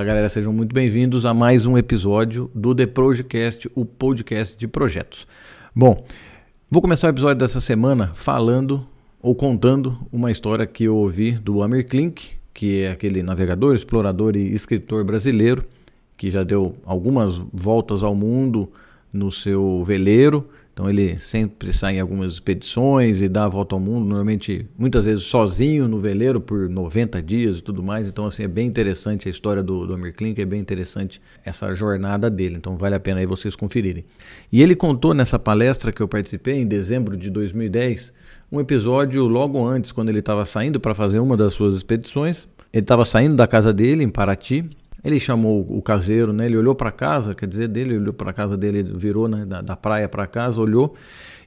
Fala galera, sejam muito bem-vindos a mais um episódio do The Projecast, o podcast de projetos. Bom, vou começar o episódio dessa semana falando ou contando uma história que eu ouvi do Amir Klink, que é aquele navegador, explorador e escritor brasileiro que já deu algumas voltas ao mundo no seu veleiro então ele sempre sai em algumas expedições e dá a volta ao mundo, normalmente muitas vezes sozinho no veleiro por 90 dias e tudo mais. Então assim é bem interessante a história do, do Amir Klink, é bem interessante essa jornada dele. Então vale a pena aí vocês conferirem. E ele contou nessa palestra que eu participei em dezembro de 2010 um episódio logo antes, quando ele estava saindo para fazer uma das suas expedições. Ele estava saindo da casa dele em Paraty ele chamou o caseiro, né? Ele olhou para casa, quer dizer, dele, olhou para casa dele, virou né, da, da praia para casa, olhou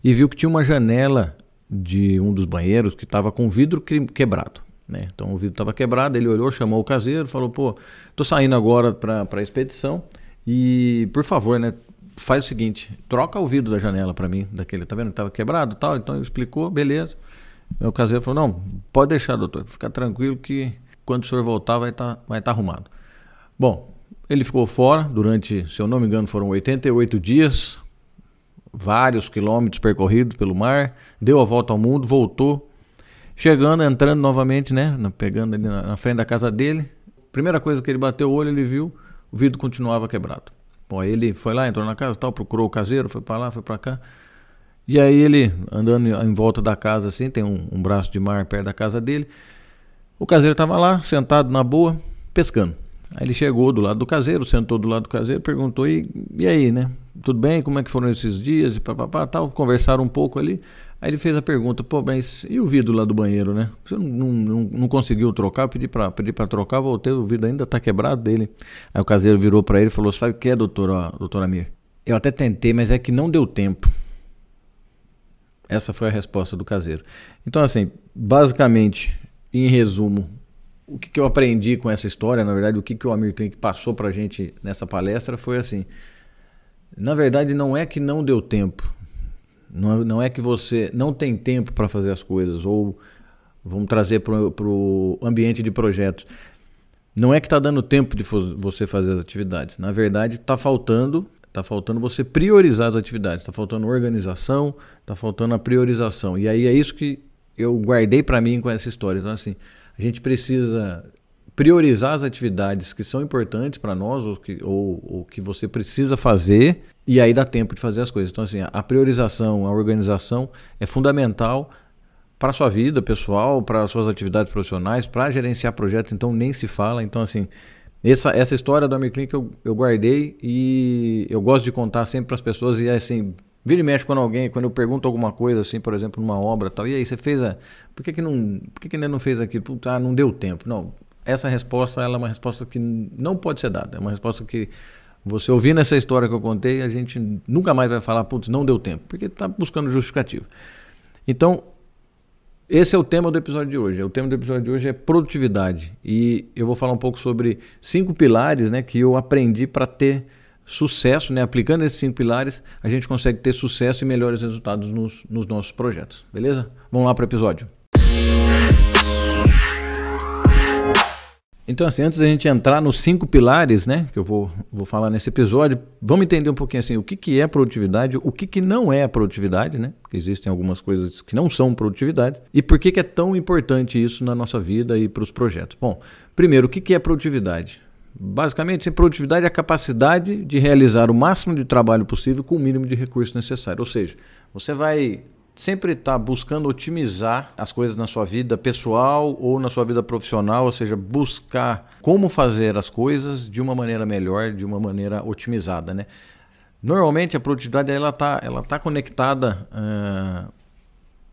e viu que tinha uma janela de um dos banheiros que estava com vidro quebrado. Né? Então o vidro estava quebrado, ele olhou, chamou o caseiro, falou: pô, tô saindo agora para a expedição e, por favor, né, faz o seguinte: troca o vidro da janela para mim, daquele, tá vendo estava quebrado tal. Então ele explicou, beleza. O caseiro falou: não, pode deixar, doutor, fica tranquilo que quando o senhor voltar vai estar tá, vai tá arrumado. Bom, ele ficou fora durante, se eu não me engano, foram 88 dias, vários quilômetros percorridos pelo mar, deu a volta ao mundo, voltou, chegando, entrando novamente, né, pegando ali na frente da casa dele. Primeira coisa que ele bateu o olho, ele viu, o vidro continuava quebrado. Bom, aí ele foi lá, entrou na casa, tal, procurou o caseiro, foi para lá, foi para cá. E aí ele andando em volta da casa assim, tem um, um braço de mar perto da casa dele. O caseiro estava lá, sentado na boa, pescando. Aí ele chegou do lado do caseiro, sentou do lado do caseiro, perguntou: e, e aí, né? Tudo bem? Como é que foram esses dias? E papapá, tal. Conversaram um pouco ali. Aí ele fez a pergunta: pô, mas e o vidro lá do banheiro, né? Você não, não, não conseguiu trocar? Eu pedi para pedi trocar, voltei, o vidro ainda tá quebrado dele. Aí o caseiro virou para ele e falou: sabe o que é, doutor, doutor Amir? Eu até tentei, mas é que não deu tempo. Essa foi a resposta do caseiro. Então, assim, basicamente, em resumo, o que, que, eu aprendi com essa história, na verdade, o que, que o Amir Klink passou para a gente nessa palestra foi assim: na verdade, não é que não deu tempo, não, não é que você não tem tempo para fazer as coisas, ou vamos trazer para o ambiente de projetos. Não é que está dando tempo de você fazer as atividades. Na verdade, está faltando, está faltando você priorizar as atividades. Está faltando organização, está faltando a priorização. E aí é isso que eu guardei para mim com essa história. Então assim, a gente precisa priorizar as atividades que são importantes para nós ou que, ou, ou que você precisa fazer e aí dá tempo de fazer as coisas. Então, assim, a priorização, a organização é fundamental para a sua vida pessoal, para as suas atividades profissionais, para gerenciar projetos, então nem se fala. Então, assim, essa, essa história do Amir eu, eu guardei e eu gosto de contar sempre para as pessoas e assim, Vira e mexe quando alguém, quando eu pergunto alguma coisa assim, por exemplo, numa obra tal, e aí você fez a. Por que, que, não, por que, que ainda não fez aquilo? Puta, ah, não deu tempo. Não. Essa resposta ela é uma resposta que não pode ser dada. É uma resposta que você ouvindo essa história que eu contei, a gente nunca mais vai falar, putz, não deu tempo, porque está buscando justificativo. Então, esse é o tema do episódio de hoje. O tema do episódio de hoje é produtividade. E eu vou falar um pouco sobre cinco pilares né, que eu aprendi para ter sucesso, né? aplicando esses cinco pilares, a gente consegue ter sucesso e melhores resultados nos, nos nossos projetos. Beleza? Vamos lá para o episódio. Então, assim, antes da gente entrar nos cinco pilares, né, que eu vou, vou falar nesse episódio, vamos entender um pouquinho assim, o que, que é produtividade, o que, que não é produtividade, né? Porque existem algumas coisas que não são produtividade, e por que, que é tão importante isso na nossa vida e para os projetos. Bom, primeiro, o que, que é produtividade? Basicamente, produtividade é a capacidade de realizar o máximo de trabalho possível com o mínimo de recursos necessário. Ou seja, você vai sempre estar tá buscando otimizar as coisas na sua vida pessoal ou na sua vida profissional, ou seja, buscar como fazer as coisas de uma maneira melhor, de uma maneira otimizada, né? Normalmente a produtividade ela está ela tá conectada uh,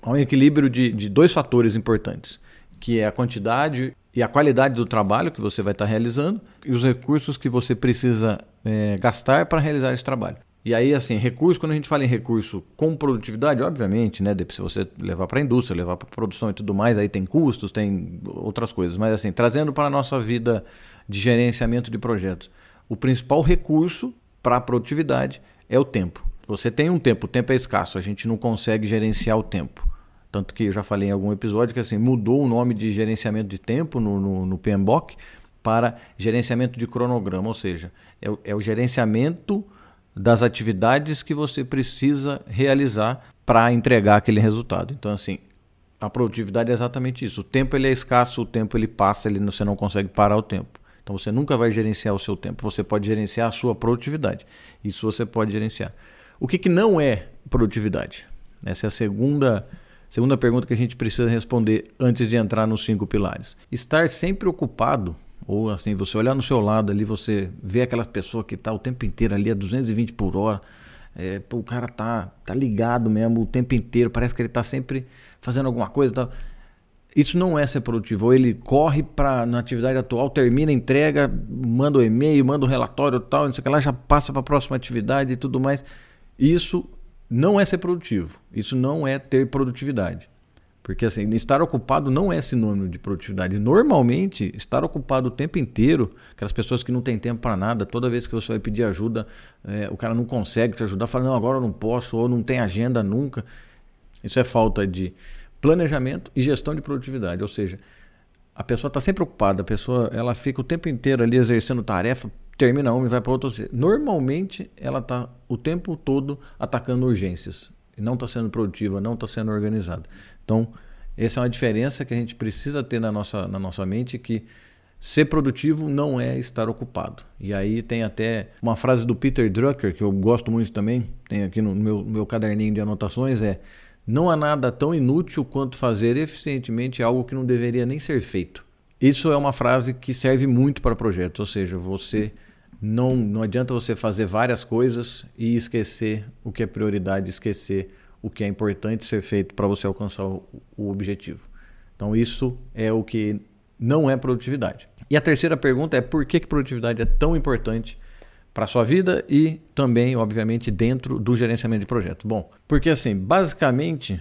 a um equilíbrio de, de dois fatores importantes, que é a quantidade e a qualidade do trabalho que você vai estar realizando e os recursos que você precisa é, gastar para realizar esse trabalho. E aí, assim, recurso, quando a gente fala em recurso com produtividade, obviamente, né? Se você levar para a indústria, levar para a produção e tudo mais, aí tem custos, tem outras coisas. Mas, assim, trazendo para a nossa vida de gerenciamento de projetos, o principal recurso para a produtividade é o tempo. Você tem um tempo, o tempo é escasso, a gente não consegue gerenciar o tempo. Tanto que eu já falei em algum episódio que assim mudou o nome de gerenciamento de tempo no, no, no PMBOK para gerenciamento de cronograma, ou seja, é o, é o gerenciamento das atividades que você precisa realizar para entregar aquele resultado. Então, assim, a produtividade é exatamente isso. O tempo ele é escasso, o tempo ele passa, ele, você não consegue parar o tempo. Então você nunca vai gerenciar o seu tempo, você pode gerenciar a sua produtividade. Isso você pode gerenciar. O que, que não é produtividade? Essa é a segunda, segunda pergunta que a gente precisa responder antes de entrar nos cinco pilares. Estar sempre ocupado, ou assim, você olhar no seu lado ali, você vê aquela pessoa que está o tempo inteiro ali a 220 por hora. É, o cara tá, tá ligado mesmo o tempo inteiro, parece que ele está sempre fazendo alguma coisa. Tá isso não é ser produtivo. Ou ele corre para na atividade atual, termina, entrega, manda o um e-mail, manda o um relatório tal, não sei o que lá, já passa para a próxima atividade e tudo mais. Isso não é ser produtivo. Isso não é ter produtividade. Porque assim, estar ocupado não é sinônimo de produtividade. Normalmente, estar ocupado o tempo inteiro, aquelas pessoas que não têm tempo para nada, toda vez que você vai pedir ajuda, é, o cara não consegue te ajudar, fala, não, agora eu não posso, ou não tem agenda nunca. Isso é falta de planejamento e gestão de produtividade, ou seja, a pessoa está sempre ocupada, a pessoa ela fica o tempo inteiro ali exercendo tarefa, termina uma e vai para outra. Normalmente ela está o tempo todo atacando urgências não está sendo produtiva, não está sendo organizada. Então essa é uma diferença que a gente precisa ter na nossa, na nossa mente que Ser produtivo não é estar ocupado. E aí tem até uma frase do Peter Drucker, que eu gosto muito também, tem aqui no meu, meu caderninho de anotações, é não há nada tão inútil quanto fazer eficientemente algo que não deveria nem ser feito. Isso é uma frase que serve muito para projetos, ou seja, você não, não adianta você fazer várias coisas e esquecer o que é prioridade, esquecer o que é importante ser feito para você alcançar o, o objetivo. Então, isso é o que não é produtividade. E a terceira pergunta é por que, que produtividade é tão importante para a sua vida e também, obviamente, dentro do gerenciamento de projeto. Bom, porque assim, basicamente,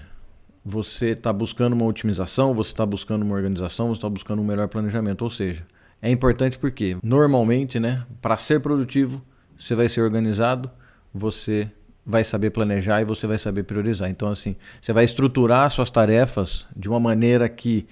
você está buscando uma otimização, você está buscando uma organização, você está buscando um melhor planejamento. Ou seja, é importante porque, normalmente, né, para ser produtivo, você vai ser organizado, você vai saber planejar e você vai saber priorizar. Então, assim, você vai estruturar suas tarefas de uma maneira que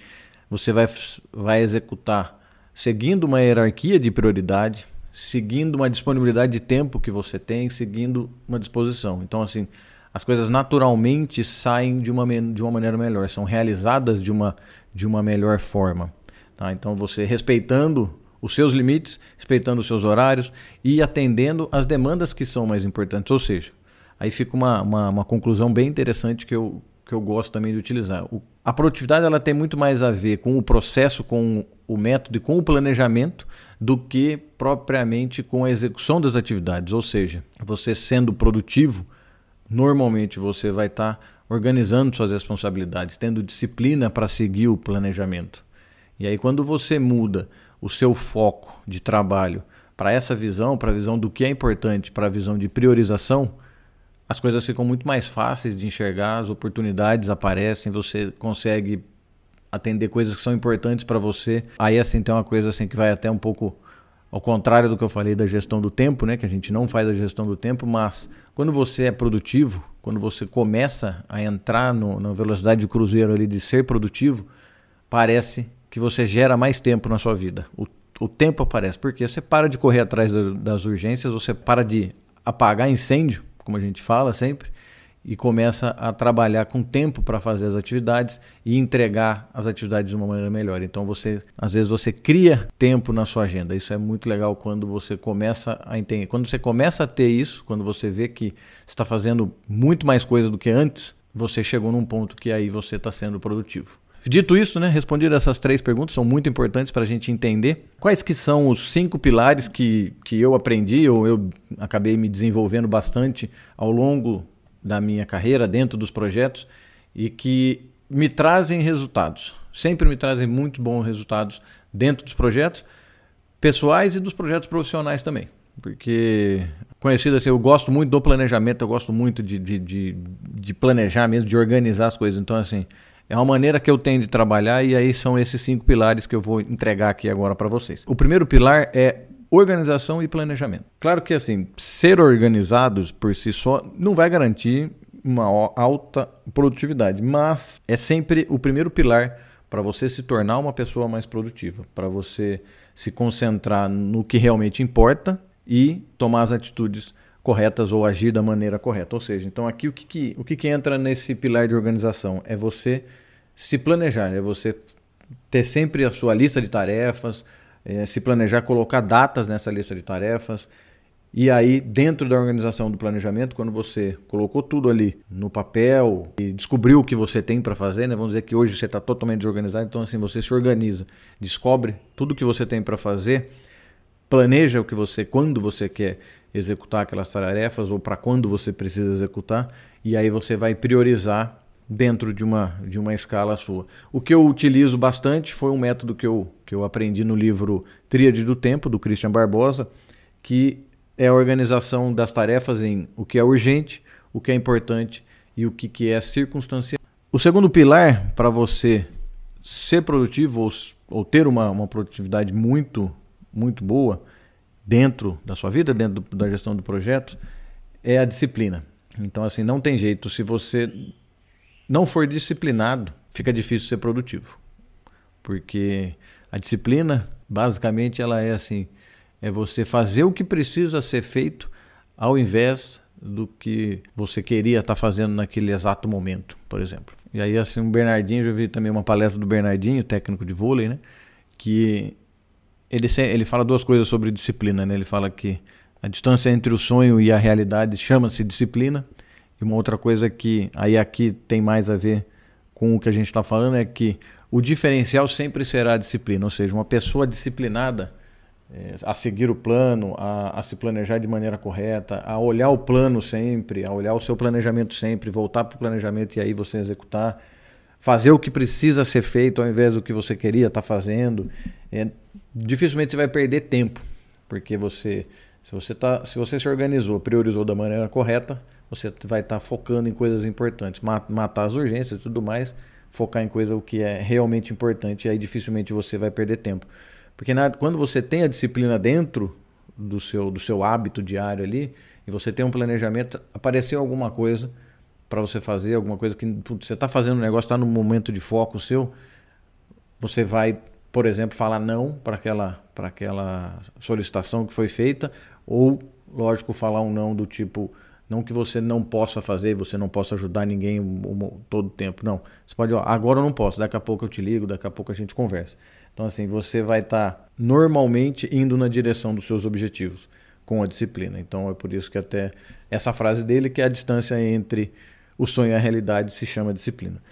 você vai, vai executar seguindo uma hierarquia de prioridade seguindo uma disponibilidade de tempo que você tem, seguindo uma disposição. Então, assim, as coisas naturalmente saem de uma, de uma maneira melhor, são realizadas de uma, de uma melhor forma. Tá? Então, você respeitando os seus limites, respeitando os seus horários e atendendo as demandas que são mais importantes. Ou seja, aí fica uma, uma, uma conclusão bem interessante que eu, que eu gosto também de utilizar. O, a produtividade ela tem muito mais a ver com o processo, com o método e com o planejamento do que propriamente com a execução das atividades. Ou seja, você sendo produtivo, normalmente você vai estar tá organizando suas responsabilidades, tendo disciplina para seguir o planejamento. E aí, quando você muda o seu foco de trabalho para essa visão, para a visão do que é importante, para a visão de priorização, as coisas ficam muito mais fáceis de enxergar, as oportunidades aparecem, você consegue atender coisas que são importantes para você. Aí assim tem uma coisa assim que vai até um pouco ao contrário do que eu falei da gestão do tempo, né, que a gente não faz a gestão do tempo, mas quando você é produtivo, quando você começa a entrar no, na velocidade de cruzeiro ali de ser produtivo, parece que você gera mais tempo na sua vida. O, o tempo aparece, porque você para de correr atrás das urgências, você para de apagar incêndio, como a gente fala sempre, e começa a trabalhar com tempo para fazer as atividades e entregar as atividades de uma maneira melhor. Então você, às vezes você cria tempo na sua agenda. Isso é muito legal quando você começa a entender. Quando você começa a ter isso, quando você vê que está fazendo muito mais coisa do que antes, você chegou num ponto que aí você está sendo produtivo. Dito isso, né, respondido essas três perguntas, são muito importantes para a gente entender quais que são os cinco pilares que, que eu aprendi ou eu acabei me desenvolvendo bastante ao longo da minha carreira dentro dos projetos e que me trazem resultados. Sempre me trazem muito bons resultados dentro dos projetos pessoais e dos projetos profissionais também. Porque, conhecido assim, eu gosto muito do planejamento, eu gosto muito de, de, de, de planejar mesmo, de organizar as coisas. Então, assim, é uma maneira que eu tenho de trabalhar e aí são esses cinco pilares que eu vou entregar aqui agora para vocês. O primeiro pilar é organização e planejamento. Claro que assim, ser organizados por si só não vai garantir uma alta produtividade, mas é sempre o primeiro pilar para você se tornar uma pessoa mais produtiva, para você se concentrar no que realmente importa e tomar as atitudes corretas ou agir da maneira correta. Ou seja, então aqui o que, que o que, que entra nesse pilar de organização? É você se planejar, é você ter sempre a sua lista de tarefas, é, se planejar, colocar datas nessa lista de tarefas. E aí, dentro da organização do planejamento, quando você colocou tudo ali no papel e descobriu o que você tem para fazer, né? vamos dizer que hoje você está totalmente desorganizado, então assim você se organiza, descobre tudo o que você tem para fazer, planeja o que você, quando você quer executar aquelas tarefas ou para quando você precisa executar, e aí você vai priorizar dentro de uma, de uma escala sua. O que eu utilizo bastante foi um método que eu, que eu aprendi no livro Tríade do Tempo, do Christian Barbosa, que é a organização das tarefas em o que é urgente, o que é importante e o que, que é circunstancial. O segundo pilar para você ser produtivo ou, ou ter uma, uma produtividade muito, muito boa dentro da sua vida, dentro do, da gestão do projeto, é a disciplina. Então, assim, não tem jeito. Se você não for disciplinado, fica difícil ser produtivo. Porque a disciplina, basicamente, ela é assim: é você fazer o que precisa ser feito ao invés do que você queria estar fazendo naquele exato momento, por exemplo. E aí, assim, o Bernardinho, já vi também uma palestra do Bernardinho, técnico de vôlei, né? Que ele, ele fala duas coisas sobre disciplina. Né? Ele fala que a distância entre o sonho e a realidade chama-se disciplina. E uma outra coisa que aí aqui tem mais a ver com o que a gente está falando é que o diferencial sempre será a disciplina. Ou seja, uma pessoa disciplinada é, a seguir o plano, a, a se planejar de maneira correta, a olhar o plano sempre, a olhar o seu planejamento sempre, voltar para o planejamento e aí você executar fazer o que precisa ser feito ao invés do que você queria estar tá fazendo. É, dificilmente você vai perder tempo, porque você, se você tá, se você se organizou, priorizou da maneira correta, você vai estar tá focando em coisas importantes, matar as urgências e tudo mais, focar em coisa o que é realmente importante, e aí dificilmente você vai perder tempo. Porque na, quando você tem a disciplina dentro do seu, do seu hábito diário ali, e você tem um planejamento, apareceu alguma coisa, para você fazer alguma coisa que putz, você está fazendo um negócio, está no momento de foco seu, você vai, por exemplo, falar não para aquela, aquela solicitação que foi feita, ou, lógico, falar um não do tipo, não que você não possa fazer, você não possa ajudar ninguém todo o tempo. Não. Você pode, ó, agora eu não posso, daqui a pouco eu te ligo, daqui a pouco a gente conversa. Então, assim, você vai estar tá normalmente indo na direção dos seus objetivos com a disciplina. Então, é por isso que até essa frase dele, que é a distância entre o sonho e a realidade se chama disciplina.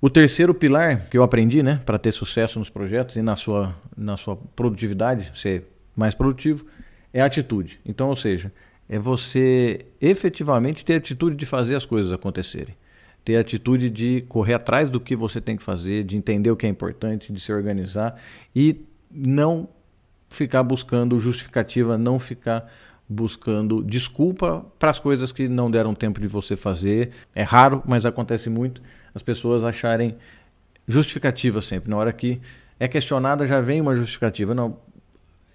O terceiro pilar que eu aprendi, né, para ter sucesso nos projetos e na sua, na sua produtividade, ser mais produtivo, é a atitude. Então, ou seja, é você efetivamente ter atitude de fazer as coisas acontecerem. Ter atitude de correr atrás do que você tem que fazer, de entender o que é importante, de se organizar e não ficar buscando justificativa, não ficar buscando desculpa para as coisas que não deram tempo de você fazer. É raro, mas acontece muito as pessoas acharem justificativa sempre. Na hora que é questionada, já vem uma justificativa. Não,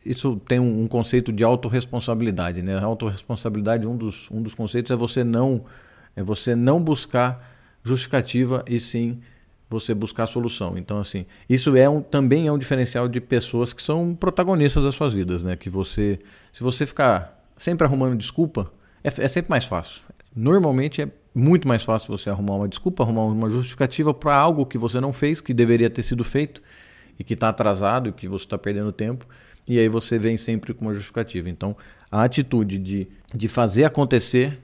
isso tem um, conceito de autorresponsabilidade, né? A autorresponsabilidade, um dos, um dos conceitos é você não é você não buscar justificativa e sim você buscar solução. Então, assim, isso é um, também é um diferencial de pessoas que são protagonistas das suas vidas, né? Que você, se você ficar sempre arrumando desculpa, é, é sempre mais fácil. Normalmente é muito mais fácil você arrumar uma desculpa, arrumar uma justificativa para algo que você não fez, que deveria ter sido feito e que está atrasado e que você está perdendo tempo. E aí você vem sempre com uma justificativa. Então, a atitude de, de fazer acontecer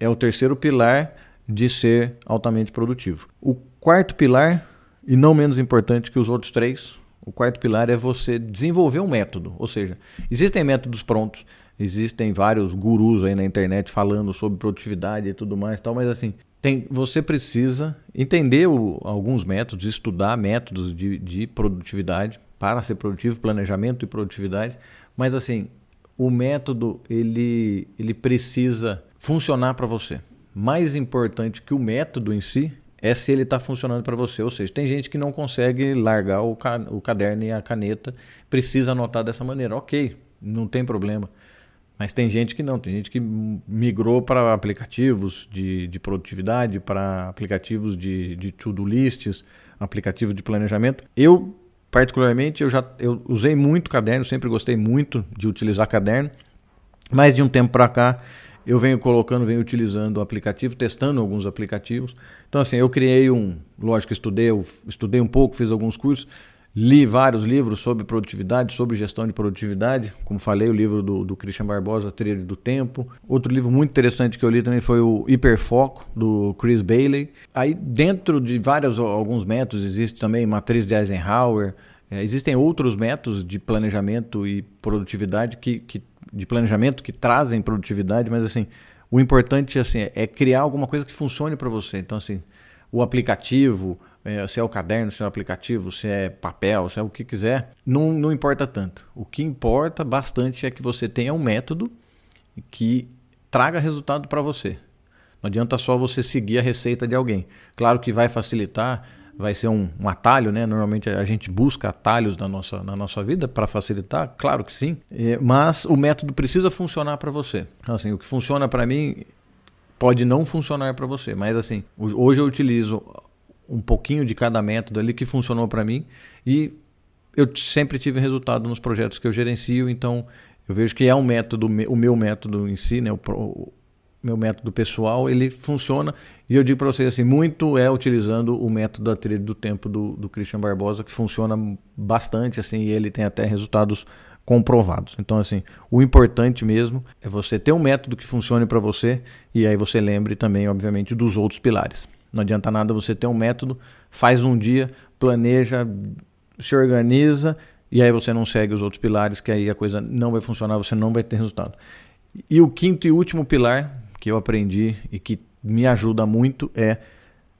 é o terceiro pilar de ser altamente produtivo. O quarto pilar, e não menos importante que os outros três, o quarto pilar é você desenvolver um método. Ou seja, existem métodos prontos, Existem vários gurus aí na internet falando sobre produtividade e tudo mais, tal, mas assim, tem, você precisa entender o, alguns métodos, estudar métodos de, de produtividade para ser produtivo, planejamento e produtividade, mas assim, o método ele, ele precisa funcionar para você. Mais importante que o método em si é se ele está funcionando para você. Ou seja, tem gente que não consegue largar o, ca o caderno e a caneta, precisa anotar dessa maneira. Ok, não tem problema. Mas tem gente que não, tem gente que migrou para aplicativos de, de produtividade, para aplicativos de, de to-do lists, aplicativos de planejamento. Eu, particularmente, eu já eu usei muito caderno, sempre gostei muito de utilizar caderno, mas de um tempo para cá eu venho colocando, venho utilizando o aplicativo, testando alguns aplicativos. Então, assim, eu criei um, lógico, estudei, estudei um pouco, fiz alguns cursos, li vários livros sobre produtividade, sobre gestão de produtividade. Como falei, o livro do, do Christian Barbosa, Trilha do Tempo. Outro livro muito interessante que eu li também foi o Hiperfoco, do Chris Bailey. Aí, dentro de vários, alguns métodos, existe também matriz de Eisenhower. É, existem outros métodos de planejamento e produtividade que, que de planejamento que trazem produtividade, mas assim, o importante assim, é criar alguma coisa que funcione para você. Então, assim, o aplicativo, é, se é o caderno, se é o aplicativo, se é papel, se é o que quiser, não, não importa tanto. O que importa bastante é que você tenha um método que traga resultado para você. Não adianta só você seguir a receita de alguém. Claro que vai facilitar vai ser um, um, atalho, né? Normalmente a gente busca atalhos na nossa, na nossa vida para facilitar, claro que sim, é, mas o método precisa funcionar para você. Então, assim, o que funciona para mim pode não funcionar para você, mas assim, hoje eu utilizo um pouquinho de cada método ali que funcionou para mim e eu sempre tive resultado nos projetos que eu gerencio, então eu vejo que é um método, o meu método em si, né? O, meu método pessoal, ele funciona. E eu digo para vocês assim, muito é utilizando o método da trilha do tempo do, do Christian Barbosa, que funciona bastante, assim, e ele tem até resultados comprovados. Então, assim, o importante mesmo é você ter um método que funcione para você e aí você lembre também, obviamente, dos outros pilares. Não adianta nada você ter um método, faz um dia, planeja, se organiza e aí você não segue os outros pilares, que aí a coisa não vai funcionar, você não vai ter resultado. E o quinto e último pilar, que eu aprendi e que me ajuda muito é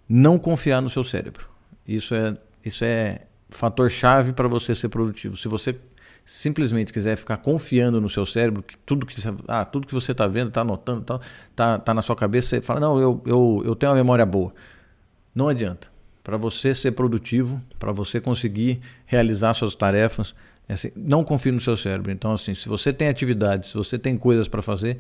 não confiar no seu cérebro. Isso é, isso é fator chave para você ser produtivo. Se você simplesmente quiser ficar confiando no seu cérebro, que tudo que, ah, tudo que você está vendo, está anotando, está tá, tá na sua cabeça, você fala, não, eu, eu, eu tenho uma memória boa. Não adianta. Para você ser produtivo, para você conseguir realizar suas tarefas, é assim, não confie no seu cérebro. Então, assim, se você tem atividades, se você tem coisas para fazer,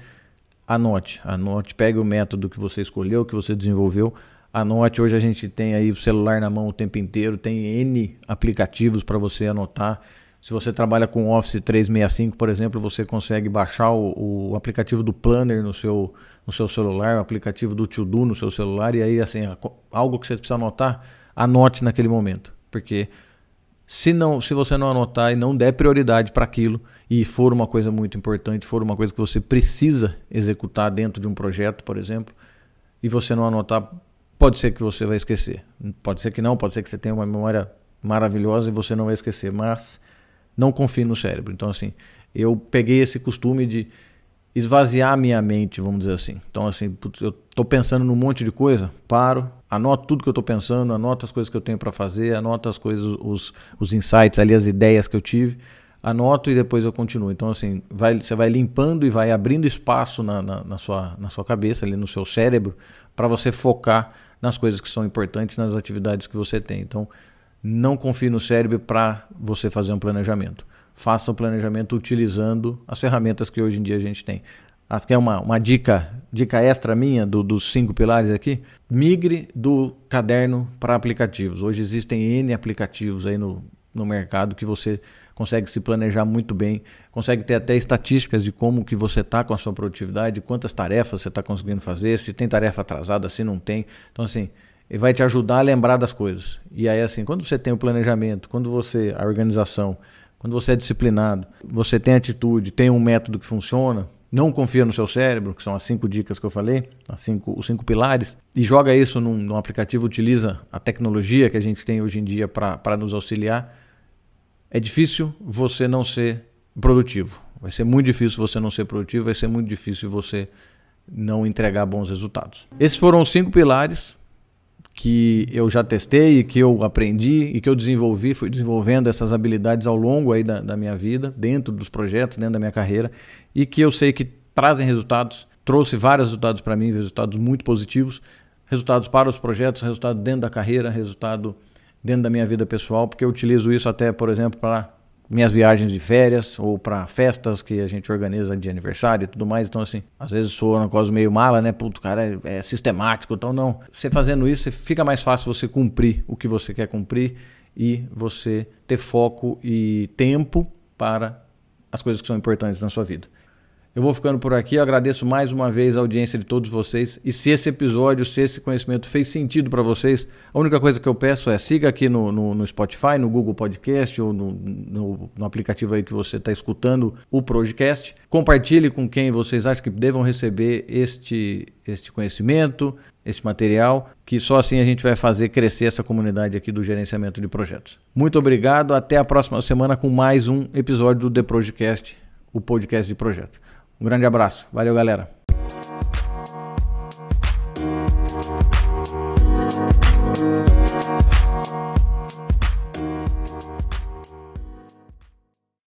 anote, anote, pegue o método que você escolheu, que você desenvolveu, anote. Hoje a gente tem aí o celular na mão o tempo inteiro, tem N aplicativos para você anotar. Se você trabalha com Office 365, por exemplo, você consegue baixar o, o aplicativo do Planner no seu, no seu celular, o aplicativo do To Do no seu celular, e aí, assim, algo que você precisa anotar, anote naquele momento. Porque se, não, se você não anotar e não der prioridade para aquilo e for uma coisa muito importante, for uma coisa que você precisa executar dentro de um projeto, por exemplo, e você não anotar, pode ser que você vai esquecer. Pode ser que não, pode ser que você tenha uma memória maravilhosa e você não vai esquecer, mas não confie no cérebro. Então, assim, eu peguei esse costume de esvaziar minha mente, vamos dizer assim. Então, assim, putz, eu estou pensando num monte de coisa, paro, anoto tudo que eu estou pensando, anoto as coisas que eu tenho para fazer, anoto as coisas, os, os insights ali, as ideias que eu tive, anoto e depois eu continuo. Então, assim, vai, você vai limpando e vai abrindo espaço na, na, na sua, na sua cabeça, ali no seu cérebro, para você focar nas coisas que são importantes, nas atividades que você tem. Então, não confie no cérebro para você fazer um planejamento faça o planejamento utilizando as ferramentas que hoje em dia a gente tem. Aqui é uma, uma dica, dica extra minha do, dos cinco pilares aqui. Migre do caderno para aplicativos. Hoje existem N aplicativos aí no, no mercado que você consegue se planejar muito bem, consegue ter até estatísticas de como que você está com a sua produtividade, quantas tarefas você está conseguindo fazer, se tem tarefa atrasada, se não tem. Então, assim, ele vai te ajudar a lembrar das coisas. E aí, assim, quando você tem o planejamento, quando você, a organização, quando você é disciplinado, você tem atitude, tem um método que funciona, não confia no seu cérebro, que são as cinco dicas que eu falei, as cinco, os cinco pilares, e joga isso num, num aplicativo, utiliza a tecnologia que a gente tem hoje em dia para nos auxiliar, é difícil você não ser produtivo. Vai ser muito difícil você não ser produtivo, vai ser muito difícil você não entregar bons resultados. Esses foram os cinco pilares que eu já testei, que eu aprendi e que eu desenvolvi, fui desenvolvendo essas habilidades ao longo aí da, da minha vida, dentro dos projetos, dentro da minha carreira, e que eu sei que trazem resultados, trouxe vários resultados para mim, resultados muito positivos, resultados para os projetos, resultado dentro da carreira, resultado dentro da minha vida pessoal, porque eu utilizo isso até, por exemplo, para minhas viagens de férias ou para festas que a gente organiza de aniversário e tudo mais. Então, assim, às vezes sou uma coisa meio mala, né? Puto, cara, é, é sistemático. Então, não. Você fazendo isso, fica mais fácil você cumprir o que você quer cumprir e você ter foco e tempo para as coisas que são importantes na sua vida. Eu vou ficando por aqui. Eu agradeço mais uma vez a audiência de todos vocês. E se esse episódio, se esse conhecimento fez sentido para vocês, a única coisa que eu peço é siga aqui no, no, no Spotify, no Google Podcast ou no, no, no aplicativo aí que você está escutando o podcast. Compartilhe com quem vocês acham que devam receber este, este conhecimento, esse material, que só assim a gente vai fazer crescer essa comunidade aqui do gerenciamento de projetos. Muito obrigado. Até a próxima semana com mais um episódio do The Projecast, o podcast de projetos. Um grande abraço. Valeu, galera.